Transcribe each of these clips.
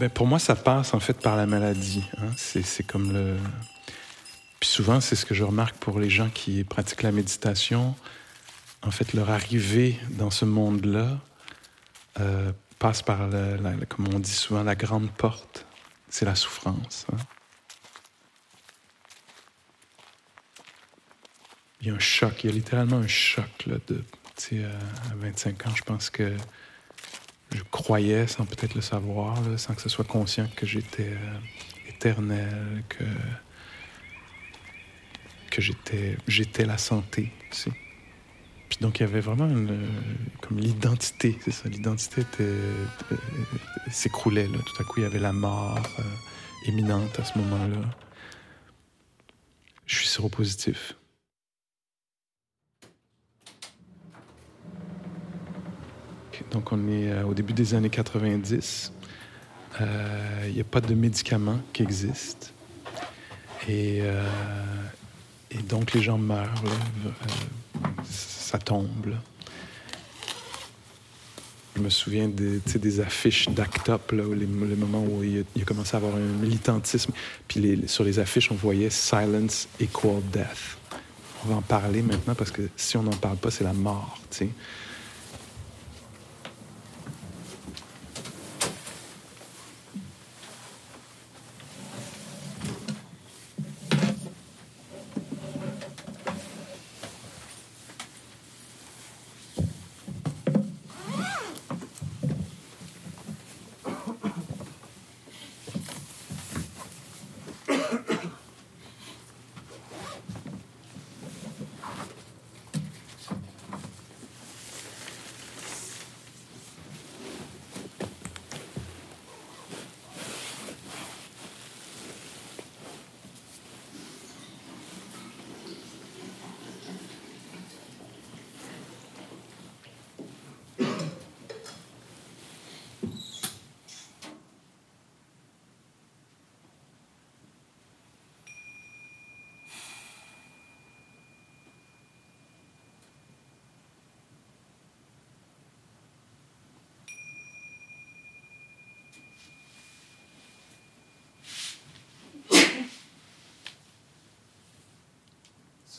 Ben, pour moi, ça passe en fait par la maladie. Hein. C'est comme le. Puis souvent, c'est ce que je remarque pour les gens qui pratiquent la méditation. En fait, leur arrivée dans ce monde-là euh, passe par, la, comme on dit souvent, la grande porte. C'est la souffrance. Hein. Il y a un choc, il y a littéralement un choc là, de, à 25 ans, je pense que je croyais, sans peut-être le savoir, sans que ce soit conscient, que j'étais euh, éternel, que, que j'étais, j'étais la santé. Puis donc il y avait vraiment une, comme l'identité, c'est ça, l'identité s'écroulait. Là. Tout à coup, il y avait la mort euh, imminente à ce moment-là. Je suis séropositif. Donc, on est euh, au début des années 90. Euh, il n'y a pas de médicaments qui existent. Et, euh, donc, les gens meurent. ça tombe. Je me souviens des, affiches d'Act Up, là, les, moments où il a, commencé à avoir un militantisme. Puis sur les affiches, on voyait Silence equal death. On va en parler maintenant parce que si on n'en parle pas, c'est la mort. sais.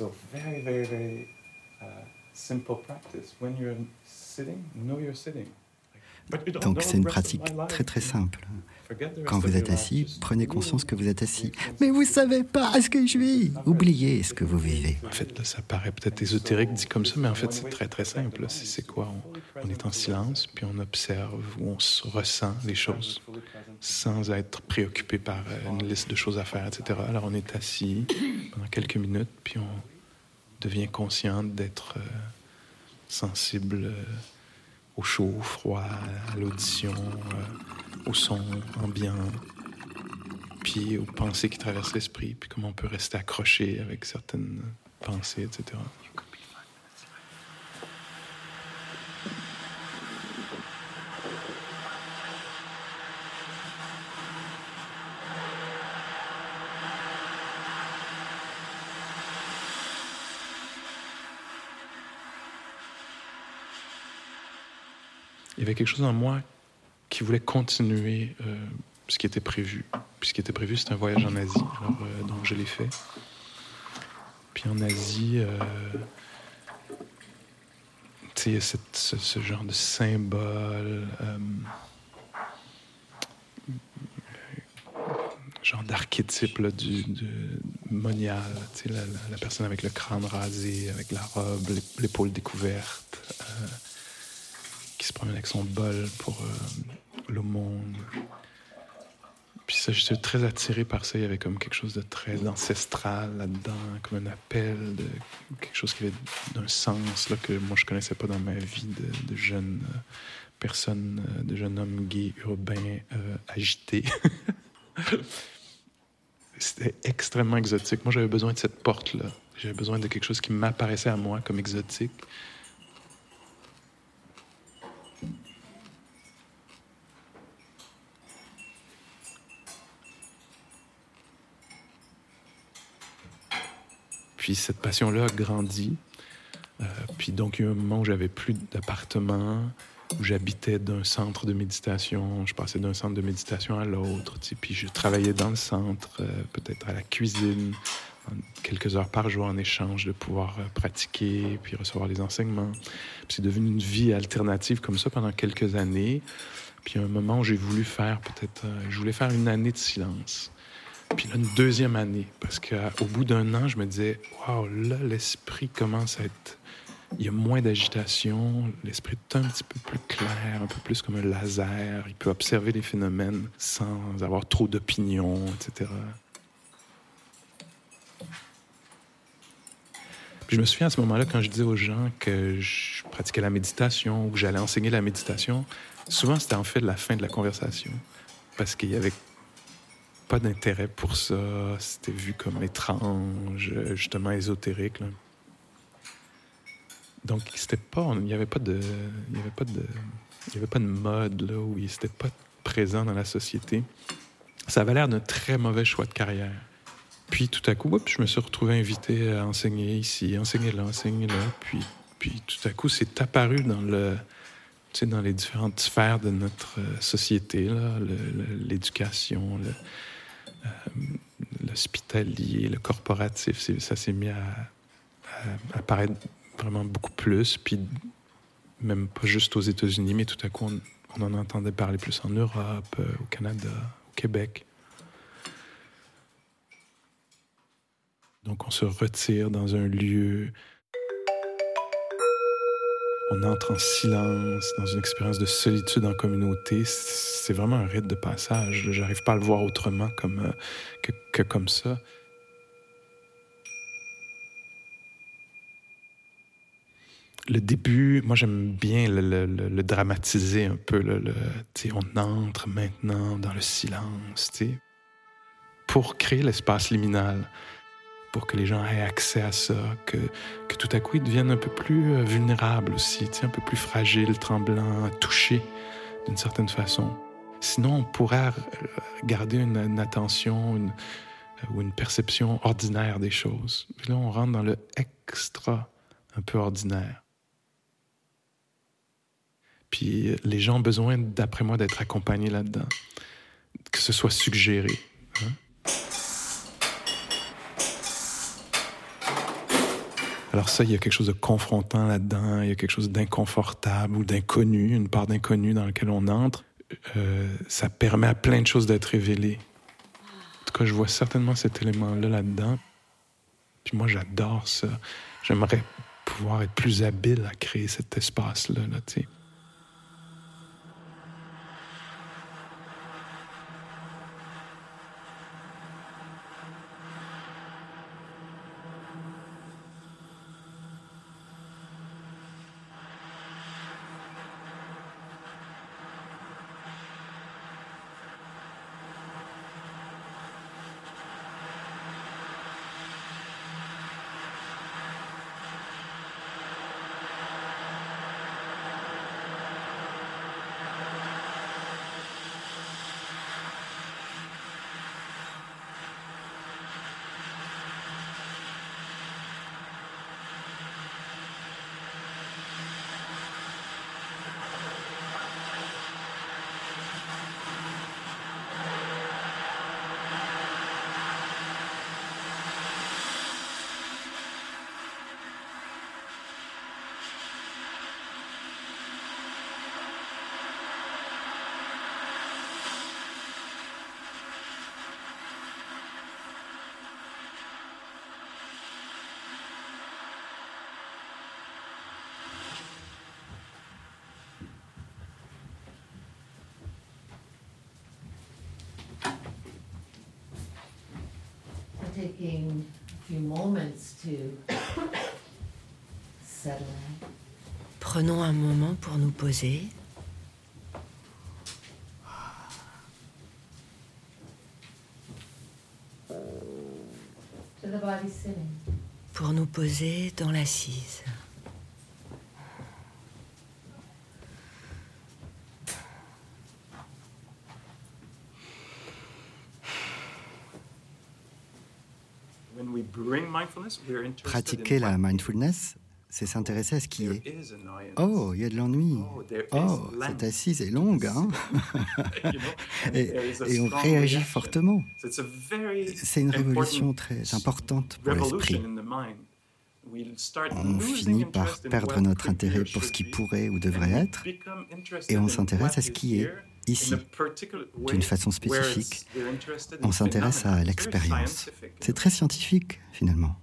So very, very, very uh, simple practice. When you're sitting, know you're sitting. Donc c'est une pratique très très simple. Quand vous êtes assis, prenez conscience que vous êtes assis. Mais vous savez pas ce que je vis. Oubliez ce que vous vivez. En fait, là, ça paraît peut-être ésotérique dit comme ça, mais en fait, c'est très très simple. C'est quoi? On, est en silence, puis on observe ou on ressent les choses sans être préoccupé par euh, une liste de choses à faire, etc. Alors on est assis pendant quelques minutes, puis on devient conscient d'être euh, sensible. Euh, au chaud, au froid, à l'audition, euh, au son ambiant, puis aux pensées qui traversent l'esprit, puis comment on peut rester accroché avec certaines pensées, etc. quelque chose en moi qui voulait continuer euh, ce qui était prévu. Puis ce qui était prévu, c'était un voyage en Asie. Euh, donc, je l'ai fait. Puis en Asie, euh, y a ce, genre de symbole, genre d'archétype du, monial, la, la, personne avec le crâne rasé, avec la robe, l'épaule découverte qui se promène avec son bol pour euh, le monde. Puis ça, j'étais très attiré par ça. Il y avait comme quelque chose de très ancestral là-dedans, comme un appel, de quelque chose qui avait d'un sens là, que moi je connaissais pas dans ma vie de, jeune euh, personne, euh, de jeune homme gay, urbain, agité. C'était extrêmement exotique. Moi, j'avais besoin de cette porte-là. J'avais besoin de quelque chose qui m'apparaissait à moi comme exotique Puis cette passion-là a grandi. Euh, puis donc, il y a eu un moment où j'avais plus d'appartement. où j'habitais d'un centre de méditation. Je passais d'un centre de méditation à l'autre. Puis je travaillais dans le centre, euh, peut-être à la cuisine, quelques heures par jour en échange de pouvoir euh, pratiquer puis recevoir les enseignements. c'est devenu une vie alternative comme ça pendant quelques années. Puis à un moment j'ai voulu faire peut-être, euh, je voulais faire une année de silence. Puis là, une deuxième année, parce qu'au bout d'un an, je me disais, waouh, là, l'esprit commence à être. Il y a moins d'agitation, l'esprit est un petit peu plus clair, un peu plus comme un laser. Il peut observer les phénomènes sans avoir trop d'opinions, etc. Je me souviens à ce moment-là, quand je disais aux gens que je pratiquais la méditation ou que j'allais enseigner la méditation, souvent c'était en fait la fin de la conversation. Parce qu'il y avait pas d'intérêt pour ça. C'était vu comme étrange, justement ésotérique. Donc, c'était pas, il n'y avait pas de, il y avait pas de, il avait pas de mode là où il n'était pas présent dans la société. Ça avait l'air d'un très mauvais choix de carrière. Puis tout à coup, je me suis retrouvé invité à enseigner ici, enseigner là, enseigner là. Puis, puis tout à coup, c'est apparu dans le, tu sais, dans les différentes sphères de notre société, l'éducation, le, euh, l'hospitalier, le corporatif, ça s'est mis à, apparaître vraiment beaucoup plus. Puis même pas juste aux États-Unis, mais tout à coup, on, en entendait parler plus en Europe, euh, au Canada, au Québec. Donc on se retire dans un lieu on entre en silence, dans une expérience de solitude en communauté. C'est vraiment un rite de passage. J'arrive pas à le voir autrement euh, que, comme ça. le début, moi j'aime bien le, dramatiser un peu. On entre maintenant dans le silence, pour créer l'espace liminal pour que les gens aient accès à ça, que, que tout à coup ils deviennent un peu plus euh, vulnérables aussi, un peu plus fragiles, tremblants, touchés d'une certaine façon. Sinon, on pourrait garder une, attention une, euh, ou une perception ordinaire des choses. là, on rentre dans le extra un peu ordinaire. Puis les gens ont besoin, d'après moi, d'être accompagnés là-dedans, que ce soit suggéré. Hein? Alors ça, il y a quelque chose de confrontant là-dedans, il y a quelque chose d'inconfortable ou d'inconnu, une part d'inconnu dans laquelle on entre. Euh, ça permet à plein de choses d'être révélées. En tout cas, je vois certainement cet élément-là là-dedans. Puis moi, j'adore ça. J'aimerais pouvoir être plus habile à créer cet espace-là, là, tu sais. Taking a few moments to settle in. Prenons un moment pour nous poser. Pour nous poser dans l'assise. Pratiquer la mindfulness, c'est s'intéresser à ce qui est. Oh, il y a de l'ennui. Oh, cette assise est longue, hein et, et, on réagit fortement. C'est une révolution très importante pour l'esprit. On finit par perdre notre intérêt pour ce qui pourrait ou devrait être, et on s'intéresse à ce qui est ici, d'une façon spécifique. On s'intéresse à l'expérience. C'est très scientifique, finalement.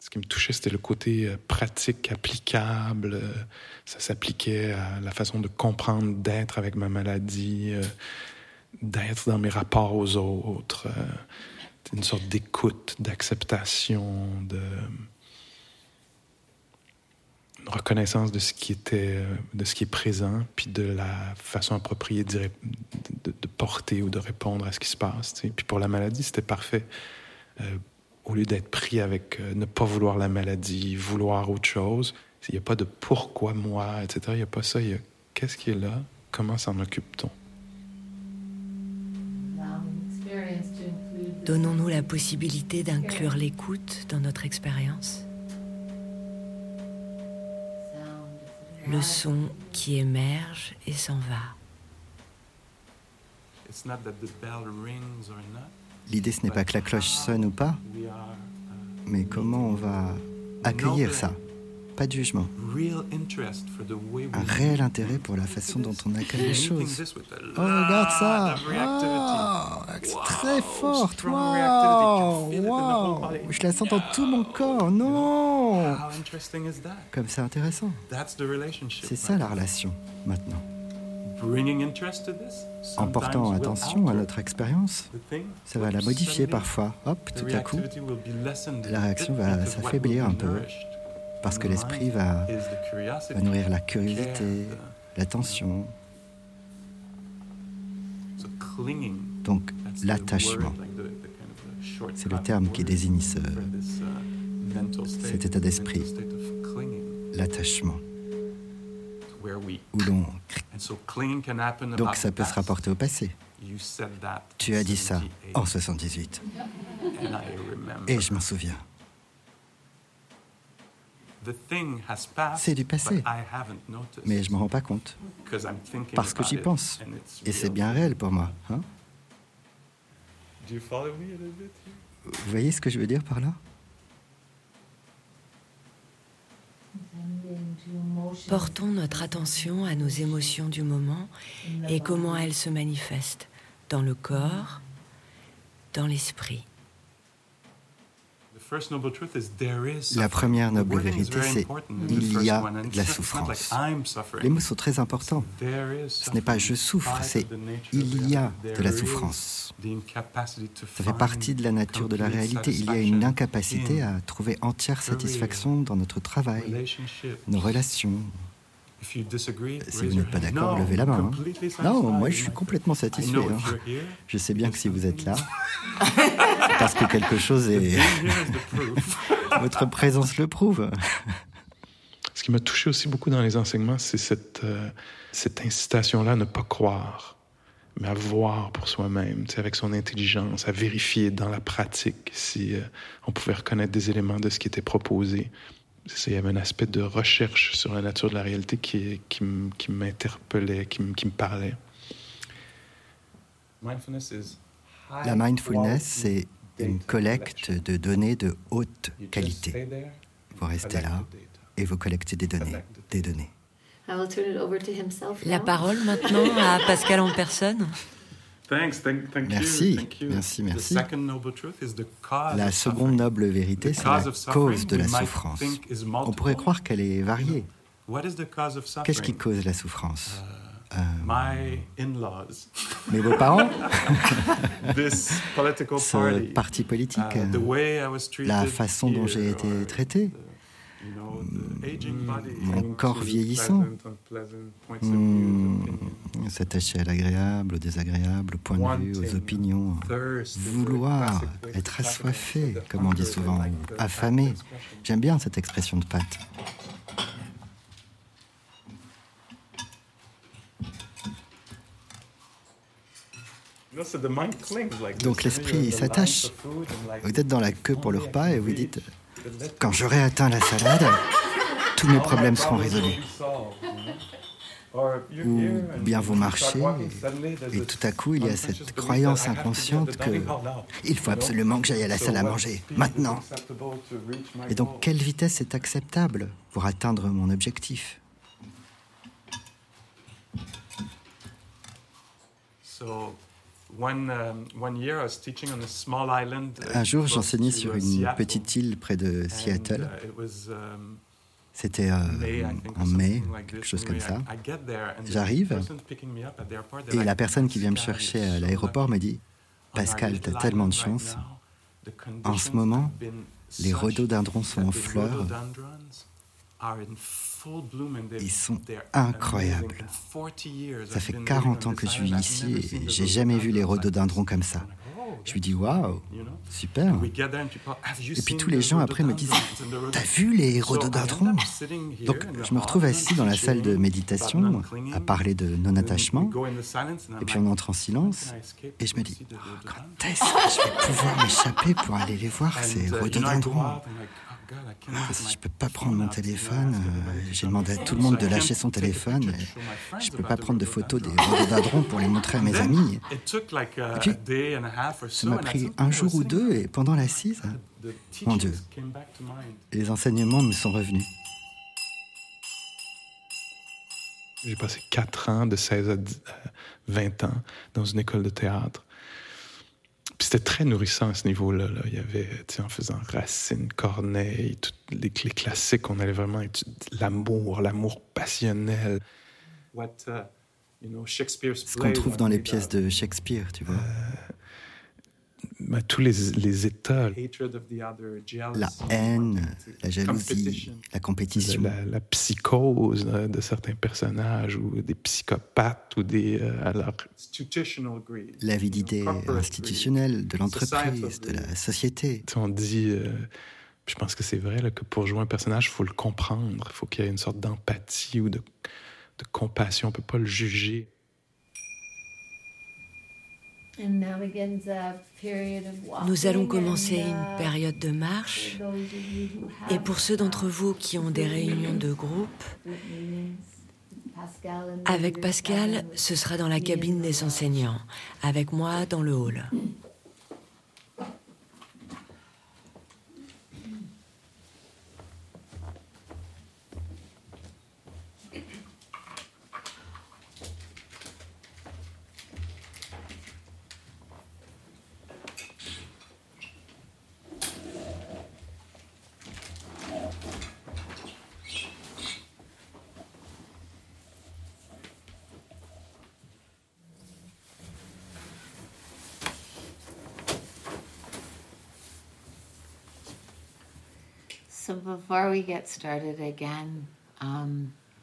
Ce qui me touchait, c'était le côté euh, pratique, applicable. Euh, ça s'appliquait à la façon de comprendre, d'être avec ma maladie, euh, d'être dans mes rapports aux autres. Une sorte d'écoute, d'acceptation, de reconnaissance de ce qui était, de ce qui est présent, puis de la façon appropriée de, porter ou de répondre à ce qui se passe. Puis pour la maladie, c'était parfait au lieu d'être pris avec euh, ne pas vouloir la maladie, vouloir autre chose, il n'y a pas de pourquoi moi, etc. Il n'y a pas ça. Il y a qu'est-ce qui est là, comment s'en occupe-t-on? Donnons-nous la possibilité d'inclure l'écoute dans notre expérience. Le son qui émerge et s'en va. L'idée, ce n'est pas que la cloche sonne ou pas, mais comment on va accueillir ça? Pas de jugement. Un réel intérêt pour la façon dont on accueille les choses. Oh, regarde ça oh, Très forte wow. wow. Je la sens dans tout mon corps. Non Comme c'est intéressant. C'est ça la relation, maintenant en portant attention à notre expérience, ça va la modifier parfois. Hop, tout à coup, la réaction va s'affaiblir un peu parce que l'esprit va, nourrir la curiosité, l'attention. Donc l'attachement, c'est le terme qui désigne ce, cet état d'esprit, l'attachement où l'on donc ça peut se rapporter au passé. Tu as dit ça en 78. Et je m'en souviens. C'est du passé, mais je ne me rends pas compte, parce que j'y pense, et c'est bien réel pour moi. Hein? Vous voyez ce que je veux dire par là? Portons notre attention à nos émotions du moment et comment elles se manifestent dans le corps, dans l'esprit. La première noble vérité, c'est il y a de la souffrance. Les mots sont très importants. Ce n'est pas je souffre, c'est il y a de la souffrance. Ça fait partie de la nature de la réalité. Il y a une incapacité à trouver entière satisfaction dans notre travail, nos relations, si vous n'êtes pas d'accord, levez la main. Hein. Non, moi je suis complètement satisfait. Hein. Je sais bien que si vous êtes là, c'est parce que quelque chose est... Votre présence le prouve. Ce qui m'a touché aussi beaucoup dans les enseignements, c'est cette, euh, cette incitation-là à ne pas croire, mais à voir pour soi-même, avec son intelligence, à vérifier dans la pratique si euh, on pouvait reconnaître des éléments de ce qui était proposé il y avait un aspect de recherche sur la nature de la réalité qui, qui, m'interpellait, qui, qui, me parlait. La mindfulness, c'est une collecte de données de haute qualité. Vous restez là et vous collectez des données, des données. La parole maintenant à Pascal en personne. Merci, merci, merci. La seconde noble vérité, c'est la cause de la souffrance. On pourrait croire qu'elle est variée. Qu'est-ce qui cause la souffrance? Uh, euh, mes beaux-parents, ce parti politique, uh, la façon dont j'ai été traité, mon corps vieillissant, s'attacher à l'agréable, au désagréable, au point de vue, aux opinions, vouloir, être assoiffé, comme on dit souvent, affamé. J'aime bien cette expression de Pat. Donc l'esprit s'attache. Vous êtes dans la queue pour le repas et vous dites quand j'aurai atteint la salade, tous mes problèmes seront résolus. Ou bien vous marchez et, tout à coup il y a cette croyance inconsciente que il faut absolument que j'aille à la salle à manger, maintenant. Et donc quelle vitesse est acceptable pour atteindre mon objectif? Un jour, j'enseignais sur une petite île près de Seattle. Uh, um, C'était euh, en mai, quelque chose comme ça. J'arrive. et la personne qui vient me chercher à l'aéroport me dit Pascal, tu as tellement de chance. En ce moment, les rhododendrons sont en fleurs ils sont incroyables. Ça fait 40 ans que je suis ici et j'ai jamais vu les rhododendrons comme ça. Je lui dis waouh, super. Et puis tous les gens après me disent T'as vu les rhododendrons? Donc je me retrouve assis dans la salle de méditation à parler de non-attachement. Et puis on entre en silence et je me dis oh, Quand est-ce que je vais pouvoir m'échapper pour aller les voir, ces rhododendrons? Je ne peux pas prendre mon téléphone. Euh, j'ai demandé à tout le monde de lâcher son téléphone. Je ne peux pas prendre de photos des rhododendrons pour les montrer à mes amis. Et puis, ça m'a pris un jour ou deux et pendant l'assise, mon Dieu, les enseignements me sont revenus. J'ai passé 4 ans, de 16 à 20 ans, dans une école de théâtre c'était très nourrissant à ce niveau-là. Il y avait, en faisant Racine, Corneille, tous les, les classiques, on allait vraiment étudier l'amour, l'amour passionnel. Uh, ce qu'on trouve dans les pièces de Shakespeare, tu vois. Euh, bah, tous les, les, états. La haine, la jalousie, la compétition. La, psychose de certains personnages ou des psychopathes ou des. Euh, alors... L'avidité institutionnelle de l'entreprise, de la société. On dit. Euh, je pense que c'est vrai là, que pour jouer un personnage, il faut le comprendre. Il faut qu'il y ait une sorte d'empathie ou de, de compassion. On ne peut pas le juger. Nous allons commencer une période de marche et pour ceux d'entre vous qui ont des réunions de groupe, avec Pascal, ce sera dans la cabine des enseignants, avec moi dans le hall.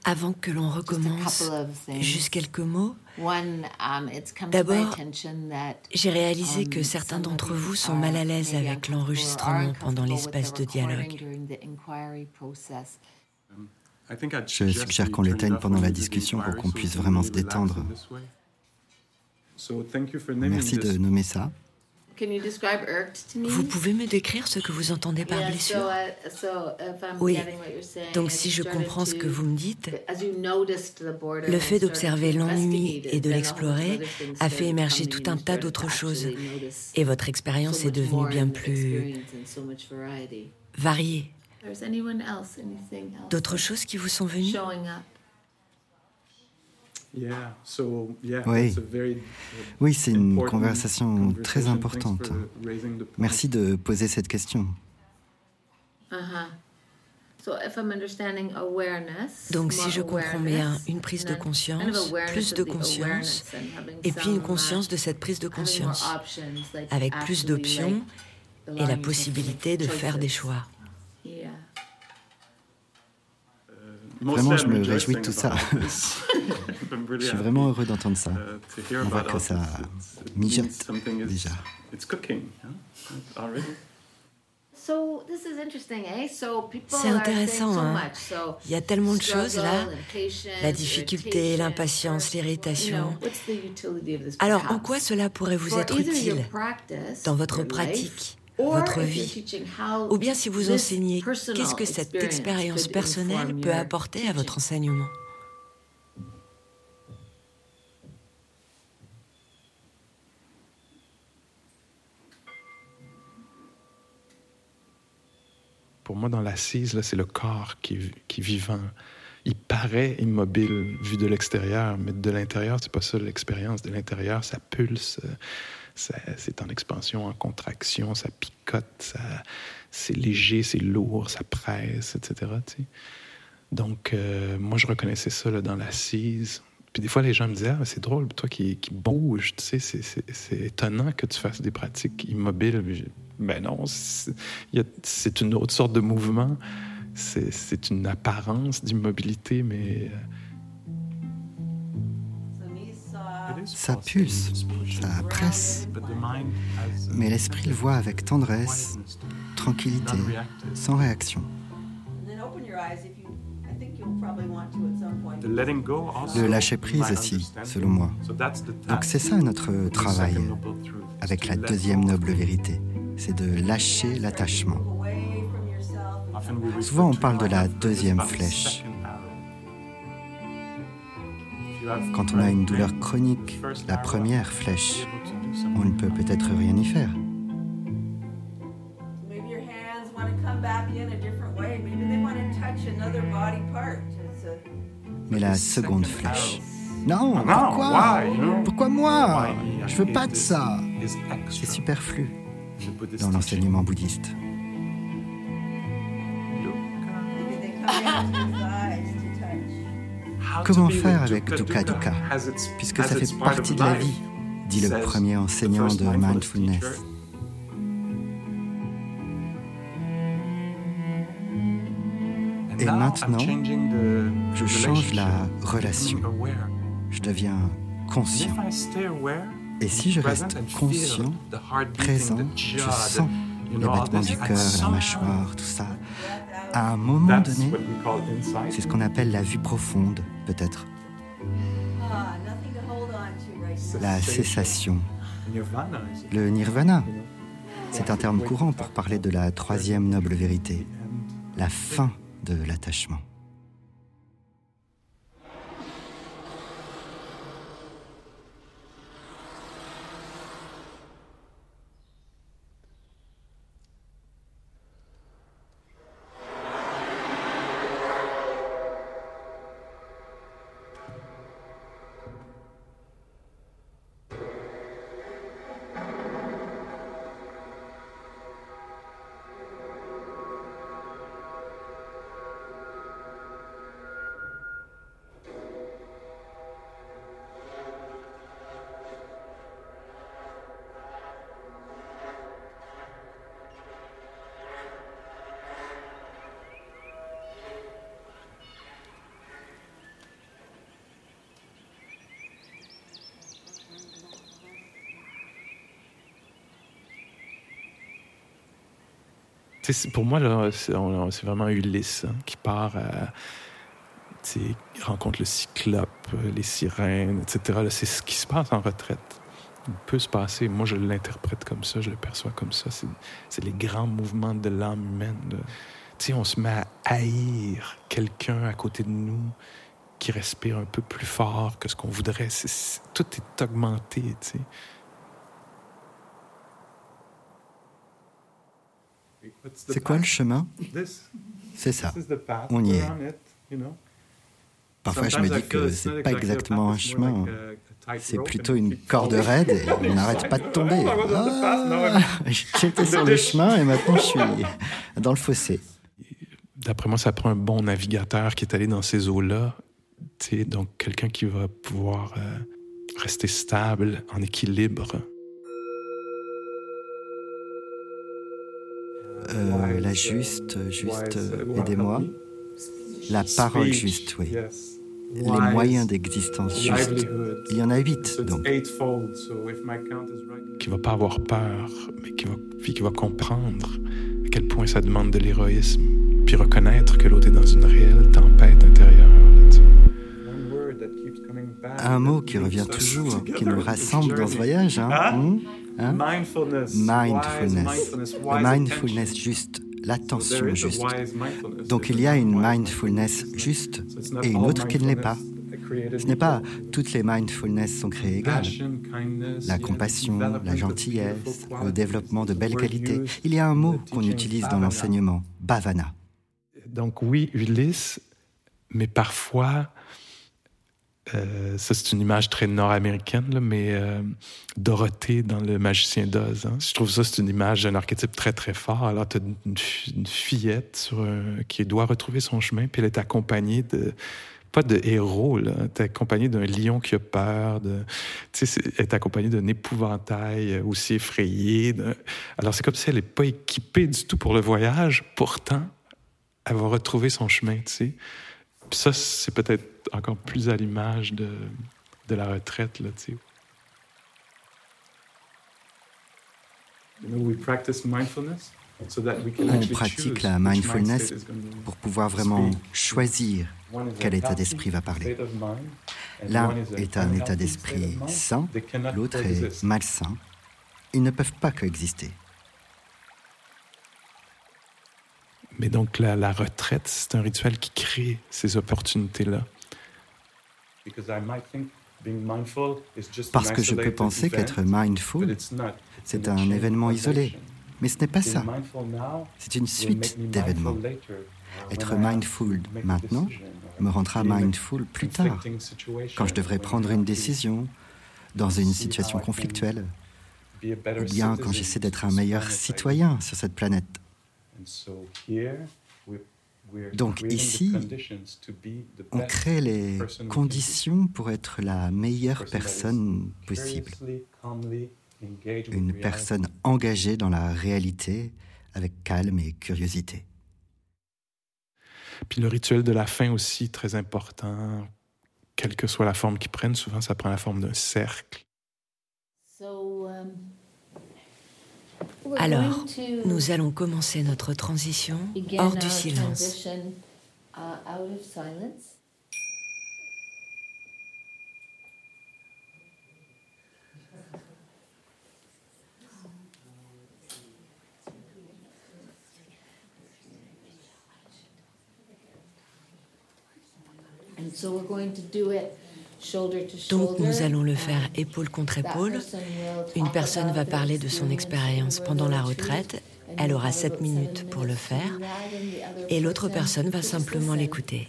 Avant que l'on recommence, juste quelques mots. Um, D'abord, j'ai réalisé que um, certains d'entre vous sont mal à l'aise avec l'enregistrement pendant l'espace de dialogue. Je suggère qu'on l'éteigne pendant la discussion pour qu'on puisse vraiment se détendre. Merci de nommer ça. Vous pouvez me décrire ce que vous entendez par blessure? uh, Oui. Donc si je comprends ce que vous me dites, le fait d'observer l'ennui et de l'explorer a fait émerger tout un tas d'autres choses. Et votre expérience est devenue bien plus variée. D'autres choses qui vous sont venues? Oui, oui c'est une conversation très importante. Merci de poser cette question. Uh-huh. Donc si je comprends bien, une prise de conscience, plus de conscience, et puis une conscience de cette prise de conscience, avec plus d'options et la possibilité de faire des choix. Vraiment, je me réjouis de tout ça. je suis vraiment heureux d'entendre ça. On voit que ça mijote déjà. C'est intéressant, hein? Il y a tellement de choses là. La difficulté, l'impatience, l'irritation. Alors, en quoi cela pourrait vous être utile dans votre pratique votre vie, ou bien si vous enseignez qu'est-ce que cette expérience personnelle peut apporter à votre enseignement? Pour moi, dans l'assise, c'est le corps qui, qui est vivant. Il paraît immobile vu de l'extérieur, mais de l'intérieur, c'est pas ça l'expérience. De l'intérieur, ça pulse, c'est en expansion, en contraction, ça picote, c'est léger, c'est lourd, ça presse, etc. Donc, euh, moi, je reconnaissais ça là, dans l'assise. Puis des fois, les gens me disaient, ah, c'est drôle, toi qui, qui bouge, tu sais, c'est étonnant que tu fasses des pratiques immobiles. Ben non, c'est une autre sorte de mouvement. C'est une apparence d'immobilité, mais... Ça pulse, ça presse. Mais l'esprit le voit avec tendresse, tranquillité, sans réaction. Le lâcher prise aussi, selon moi. Donc c'est ça notre travail avec la deuxième noble vérité, c'est de lâcher l'attachement. Souvent on parle de la deuxième flèche. Quand on a une douleur chronique, la première flèche, on ne peut peut-être rien y faire. Mais la seconde flèche. Non, pourquoi? Pourquoi moi? Je veux pas de ça. C'est superflu dans l'enseignement bouddhiste. Comment faire avec Dukkha Dukkha Puisque ça fait partie de la vie, dit le premier enseignant de mindfulness. Et maintenant, je change la relation. Je deviens conscient. Et si je reste conscient, présent, je sens les battements du cœur, la mâchoire, tout ça. À un moment donné, c'est ce qu'on appelle la vue profonde, peut-être. La cessation. Le nirvana. C'est un terme courant pour parler de la troisième noble vérité, la fin de l'attachement. Pour moi, c'est, vraiment Ulysse hein, qui part à. Rencontre le cyclope, les sirènes, etc. c'est ce qui se passe en retraite. Il peut se passer. Moi, je l'interprète comme ça, je le perçois comme ça. C'est, les grands mouvements de l'âme humaine. On se met à haïr quelqu'un à côté de nous qui respire un peu plus fort que ce qu'on voudrait. tout est augmenté, C'est quoi le chemin? C'est ça. On y est. Parfois, je me dis que c'est pas exactement un chemin. C'est plutôt une corde raide et on n'arrête pas de tomber. Ah, J'étais sur le chemin et maintenant je suis dans le fossé. D'après moi, ça prend un bon navigateur qui est allé dans ces eaux-là. Donc, quelqu'un qui va pouvoir euh, rester stable, en équilibre. Euh, la juste, juste, aidez-moi. La parole juste, oui. Les moyens d'existence juste. Il y en a huit, donc. Qui va pas avoir peur, mais qui va, qui va comprendre à quel point ça demande de l'héroïsme, puis reconnaître que l'autre est dans une réelle tempête intérieure. Un mot qui revient toujours, qui nous rassemble dans ce voyage, hein? Hmm? Hein? Mindfulness. Mindfulness. Mindfulness juste, l'attention juste. Donc il y a une mindfulness juste et une autre qui ne l'est pas. Ce n'est pas toutes les mindfulness sont créées égales. La compassion, la gentillesse, le développement de belles qualités. Il y a un mot qu'on utilise dans l'enseignement, bhavana. Donc oui, Ulysse, mais parfois, euh, ça c'est une image très nord-américaine, mais euh, Dorothée dans Le Magicien d'Oz. Hein. Je trouve ça c'est une image d'un archétype très très fort. Alors tu as une, fillette qui doit retrouver son chemin, puis elle est accompagnée de pas de héros, là. T'es accompagné d'un lion qui a peur, de, tu sais, est accompagné d'un épouvantail euh, aussi effrayé. Alors, c'est comme si elle n'est pas équipée du tout pour le voyage. Pourtant, elle va retrouver son chemin, tu sais. Puis ça, c'est peut-être encore plus à l'image de, de la retraite, là, tu sais. You know, we practice mindfulness. On pratique la mindfulness pour pouvoir vraiment choisir quel état d'esprit va parler. L'un est un état d'esprit sain, l'autre est malsain. Ils ne peuvent pas coexister. Mais donc la, la retraite, c'est un rituel qui crée ces opportunités-là. Parce que je peux penser qu'être mindful, c'est un événement isolé. Mais ce n'est pas ça. C'est une suite d'événements. Être mindful maintenant me rendra mindful plus tard, quand je devrais prendre une décision dans une situation conflictuelle, ou bien quand j'essaie d'être un meilleur citoyen sur cette planète. Donc ici, on crée les conditions pour être la meilleure personne possible une personne engagée dans la réalité avec calme et curiosité. Puis le rituel de la fin aussi, très important, quelle que soit la forme qu'il prenne, souvent ça prend la forme d'un cercle. Alors, nous allons commencer notre transition hors du silence. Donc nous allons le faire épaule contre épaule. Une personne va parler de son expérience pendant la retraite. Elle aura sept minutes pour le faire. Et l'autre personne va simplement l'écouter.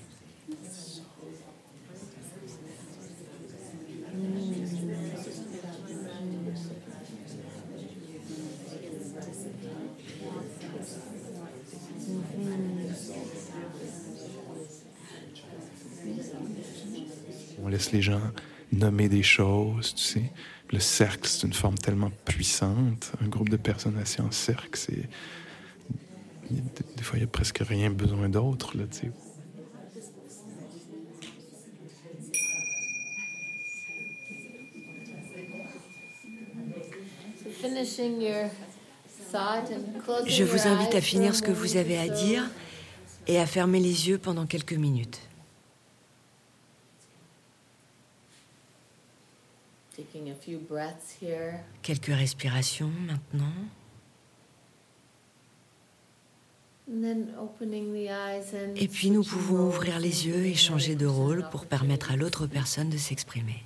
Les gens nommer des choses, tu sais. Le cercle, c'est une forme tellement puissante. Un groupe de personnes assis en cercle, c'est... Des fois, il n'y a presque rien besoin d'autre, là, tu sais. Je vous invite à finir ce que vous avez à dire et à fermer les yeux pendant quelques minutes. Quelques respirations maintenant. Et puis nous pouvons ouvrir les yeux et changer de rôle pour permettre à l'autre personne de s'exprimer.